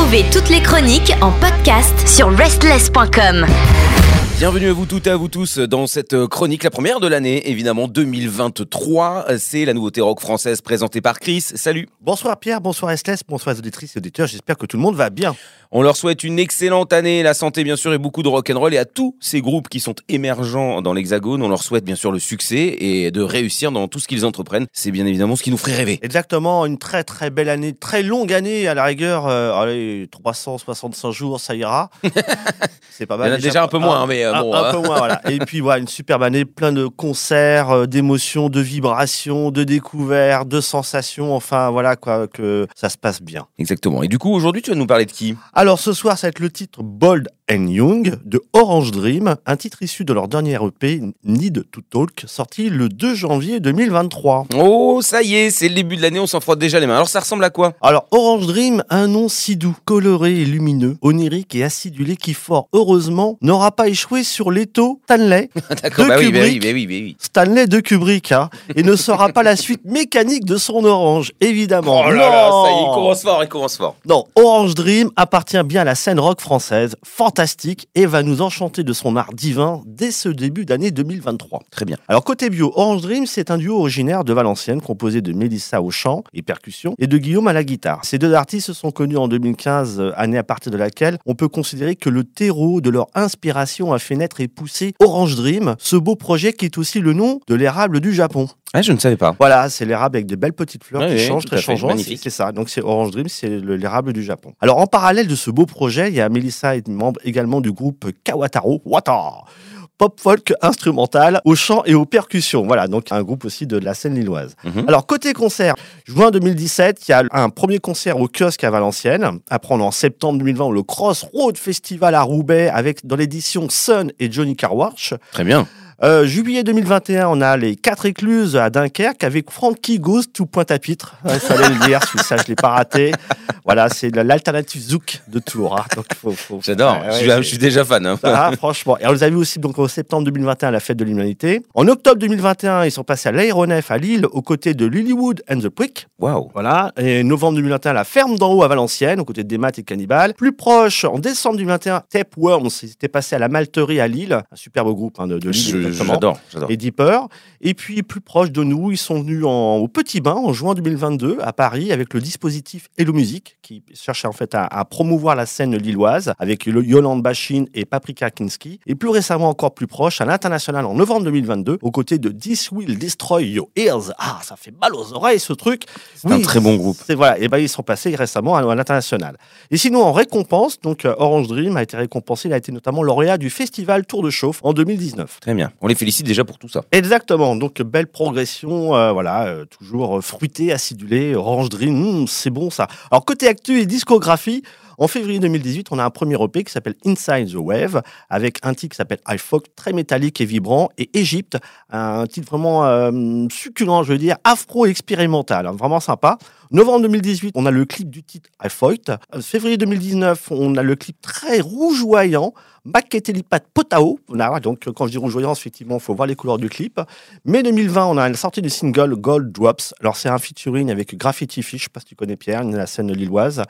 Retrouvez toutes les chroniques en podcast sur restless.com. Bienvenue à vous toutes et à vous tous dans cette chronique, la première de l'année, évidemment 2023. C'est la nouveauté rock française présentée par Chris. Salut. Bonsoir Pierre, bonsoir Estes, bonsoir les auditrices et auditeurs. J'espère que tout le monde va bien. On leur souhaite une excellente année, la santé bien sûr et beaucoup de rock'n'roll. Et à tous ces groupes qui sont émergents dans l'Hexagone, on leur souhaite bien sûr le succès et de réussir dans tout ce qu'ils entreprennent. C'est bien évidemment ce qui nous ferait rêver. Exactement, une très très belle année, très longue année à la rigueur. euh, allez, 365 jours, ça ira. C'est pas Il y mal. en a déjà un peu moins, mais euh, bon. un hein. peu moins, voilà. Et puis voilà, une superbe année, plein de concerts, euh, d'émotions, de vibrations, de découvertes, de sensations. Enfin voilà quoi, que ça se passe bien. Exactement. Et du coup, aujourd'hui, tu vas nous parler de qui? Alors ce soir, ça va être le titre Bold and Young de Orange Dream, un titre issu de leur dernier EP Need to Talk, sorti le 2 janvier 2023. Oh, ça y est, c'est le début de l'année, on s'en frotte déjà les mains. Alors ça ressemble à quoi? Alors Orange Dream, un nom si doux, coloré et lumineux, onirique et acidulé qui fort heureusement n'aura pas échoué sur l'étau Stanley, D'accord, De bah oui, bah oui, Kubrick. bah oui, bah oui. Stanley de Kubrick, hein, et ne sera pas la suite mécanique de son Orange, évidemment. Oh là là, ça y est, il commence fort, il commence fort. Non, Orange Dream appartient bien à la scène rock française, fantastique, et va nous enchanter de son art divin dès ce début d'année 2023. Très bien. Alors côté bio, Orange Dream, c'est un duo originaire de Valenciennes composé de Mélissa au chant et percussion et de Guillaume à la guitare. Ces deux artistes se sont connus en 2015, euh, année à partir de laquelle on peut considérer que le terreau de leur inspiration a fait naître et pousser Orange Dream, ce beau projet qui est aussi le nom de l'érable du Japon. Ah, je ne savais pas. Voilà, c'est l'érable avec de belles petites fleurs Ouais, qui changent, à très changeantes. magnifique. C'est ça. Donc c'est Orange Dream, c'est le- l'érable du Japon. Alors en parallèle de ce beau projet, il y a Melissa est membre également du groupe Kawataro Wata. Pop folk instrumental au chant et aux percussions. Voilà, donc un groupe aussi de la scène lilloise. Mhm. Alors côté concert, juin 2017, il y a un premier concert au kiosque à Valenciennes. Après, on est en septembre 2020 le Crossroad Festival à Roubaix avec dans l'édition Sun et Johnny Carwash. Très bien. Euh, juillet 2021, on a les quatre écluses à Dunkerque avec Frankie Ghost tout Pointe-à-Pitre. Il fallait le dire, ça je l'ai pas raté. Voilà, c'est l'alternative Zouk de Tours. hein. Donc, faut- J'adore. Ouais, je, suis, c'est- je suis déjà fan. hein. ah, franchement. Et on les a vus aussi donc, en septembre 2021 à la fête de l'humanité. En octobre 2021, ils sont passés à l'aéronef à Lille aux côtés de Lilywood and the Prick. Waouh. Voilà. Et novembre 2021, la ferme d'en haut à Valenciennes, aux côtés de Desmat et Cannibal. Plus proche, en décembre 2021, Tapeworms, ils étaient passés à la Malterie à Lille. Un superbe groupe hein, de, de Lille. Je- exactement J'adore. J'adore. et Deeper. Et puis plus proche de nous, ils sont venus en- au Petit Bain en juin 2022 à Paris avec le dispositif Hello Music qui cherchait en fait à, à promouvoir la scène lilloise avec le Yolande Bachin et Paprika Kinski. Et plus récemment encore plus proche à l'international en novembre 2022 aux côtés de This Will Destroy Your Ears. Ah, ça fait mal aux oreilles ce truc. C'est un très bon groupe. C'est voilà, et ben ils sont passés récemment à, à l'international. Et sinon en récompense, donc euh, Orange Dream a été récompensé, il a été notamment lauréat du festival Tour de Chauffe en 2019. Très bien. On les félicite déjà pour tout ça. Exactement, donc belle progression, euh, voilà, euh, toujours fruité, acidulé, Orange Dream, hmm, c'est bon ça. Alors côté actu et discographie, en février 2018, on a un premier EP qui s'appelle Inside the Wave, avec un titre qui s'appelle I Folk, très métallique et vibrant, et Égypte, un titre vraiment euh, succulent, je veux dire, afro-expérimental, hein, vraiment sympa. Novembre 2018, on a le clip du titre I Fight. Euh, Février 2019, on a le clip très rougeoyant, Maketelipat Potao. Donc quand je dis rougeoyant, effectivement, il faut voir les couleurs du clip. Mai 2020, on a la sortie du single Gold Drops. Alors c'est un featuring avec Graffiti Fish, je sais pas si tu connais Pierre, la scène lilloise.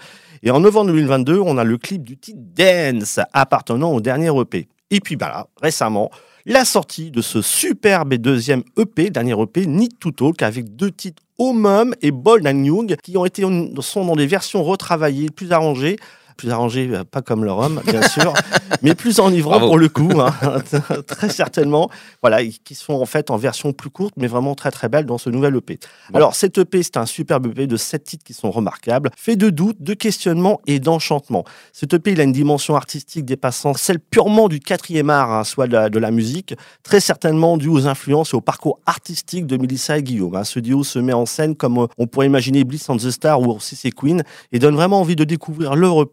Et en novembre 2022, on a le clip du titre Dance, appartenant au dernier EP. Et puis bah là, récemment, la sortie de ce superbe deuxième EP, dernier EP, Need to Talk, avec deux titres Homum et Bold and Young, qui ont été, sont dans des versions retravaillées, plus arrangées. Plus arrangées, euh, pas comme le rhum, bien sûr, mais plus enivrant Bravo. pour le coup, hein, très certainement. Voilà, qui sont en fait en version plus courte, mais vraiment très très belle dans ce nouvel EP. Bon. Alors, cet EP, c'est un superbe EP de sept titres qui sont remarquables, fait de doutes, de questionnements et d'enchantements. Cet EP, il a une dimension artistique dépassant celle purement du quatrième art, hein, soit de la, de la musique, très certainement due aux influences et au parcours artistique de Melissa et Guillaume. hein. Ce duo se met en scène comme euh, on pourrait imaginer Bliss and the Star ou CC Queen et donne vraiment envie de découvrir leur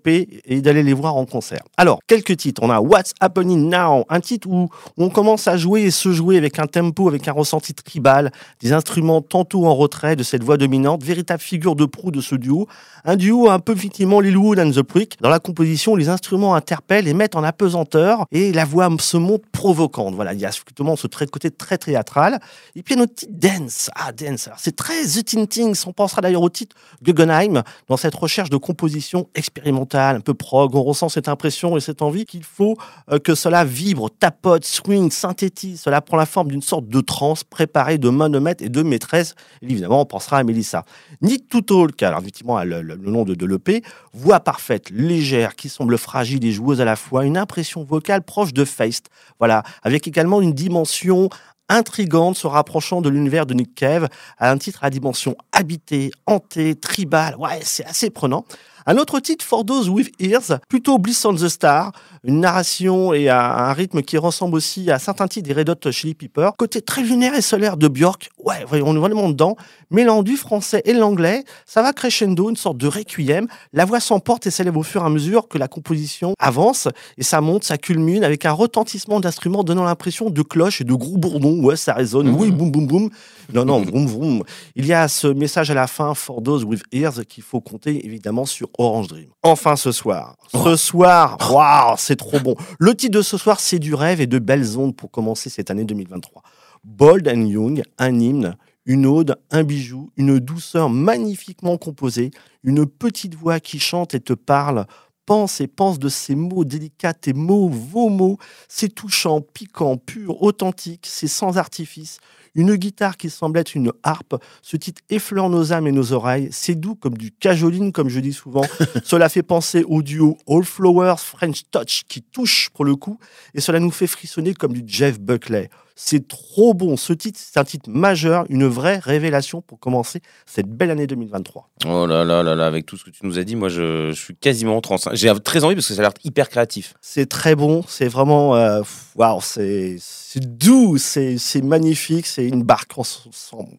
Et d'aller les voir en concert. Alors, quelques titres. On a What's Happening Now, un titre où on commence à jouer et se jouer avec un tempo, avec un ressenti tribal, des instruments tantôt en retrait de cette voix dominante, véritable figure de proue de ce duo. Un duo un peu effectivement Lilywood and the Prick. Dans la composition, les instruments interpellent et mettent en apesanteur et la voix se monte provocante. Voilà, il y a effectivement ce trait- côté très théâtral. Et puis notre titre Dance. Ah, Dance. C'est très The Teen Things. On pensera d'ailleurs au titre Guggenheim dans cette recherche de composition expérimentale, un peu prog. On ressent cette impression et cette envie qu'il faut euh, que cela vibre, tapote, swing, synthétise. Cela prend la forme d'une sorte de trance préparée de manomètres et de maîtresse. évidemment, on pensera à Melissa. Need to Talk, alors effectivement, le, le, nom de, de l'EP, voix parfaite, légère, qui semble fragile et joueuse à la fois, une impression vocale proche de Feist. Voilà, avec également une dimension intrigante se rapprochant de l'univers de Nick Cave à un titre à dimension habitée, hantée, tribale. Ouais, c'est assez prenant. Un autre titre, For Those With Ears, plutôt Bliss on the Star, une narration et un rythme qui ressemble aussi à certains titres des Red Hot Chili Peppers. Côté très lunaire et solaire de Björk, ouais, on est vraiment dedans. Mêlant du français et l'anglais, ça va crescendo, une sorte de requiem. La voix s'emporte et s'élève au fur et à mesure que la composition avance et ça monte, ça culmine avec un retentissement d'instruments donnant l'impression de cloches et de gros bourdons. Ouais, ça résonne. Oui, boum, boum, boum. Non, non, vroom, vroom. Il y a ce message à la fin, For Those With Ears, qu'il faut compter évidemment sur Orange Dream. Enfin ce soir. Ce soir, waouh, c'est trop bon. Le titre de ce soir, c'est du rêve et de belles ondes pour commencer cette année 2023. Bold and Young, un hymne, une ode, un bijou, une douceur magnifiquement composée, une petite voix qui chante et te parle pense et pense de ces mots délicats, tes mots, vos mots. C'est touchant, piquant, pur, authentique, c'est sans artifice. Une guitare qui semble être une harpe. Ce titre effleure nos âmes et nos oreilles. C'est doux comme du cajoline, comme je dis souvent. cela fait penser au duo All Flowers French Touch qui touche pour le coup. Et cela nous fait frissonner comme du Jeff Buckley. C'est trop bon. Ce titre, c'est un titre majeur, une vraie révélation pour commencer cette belle année 2023. Oh là là là là, avec tout ce que tu nous as dit, moi je, suis quasiment trans. J'ai très envie parce que ça a l'air hyper créatif. C'est très bon, c'est vraiment. Euh, waouh, c'est doux, c'est magnifique, c'est une barque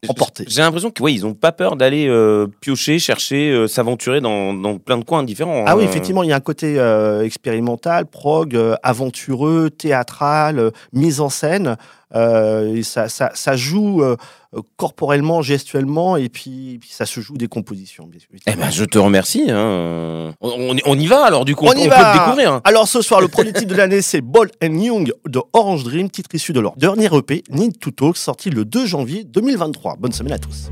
emportée. J'ai l'impression qu'ils ils n'ont pas peur d'aller euh, piocher, chercher, euh, s'aventurer dans, dans, plein de coins différents. Ah oui, effectivement, il y a un côté expérimental, prog, aventureux, théâtral, mise en scène. Euh, ça, ça, ça, joue euh, corporellement, gestuellement, et puis, puis, ça se joue des compositions. Eh ben, je te remercie. Hein. On, on, y va alors, du coup, on, y va. peut découvrir. Hein. Alors ce soir, le premier titre de l'année, c'est Ball and Young de Orange Dream, titre issu de leur dernier EP, Need to Talk, sorti le 2 janvier 2023. Bonne semaine à tous.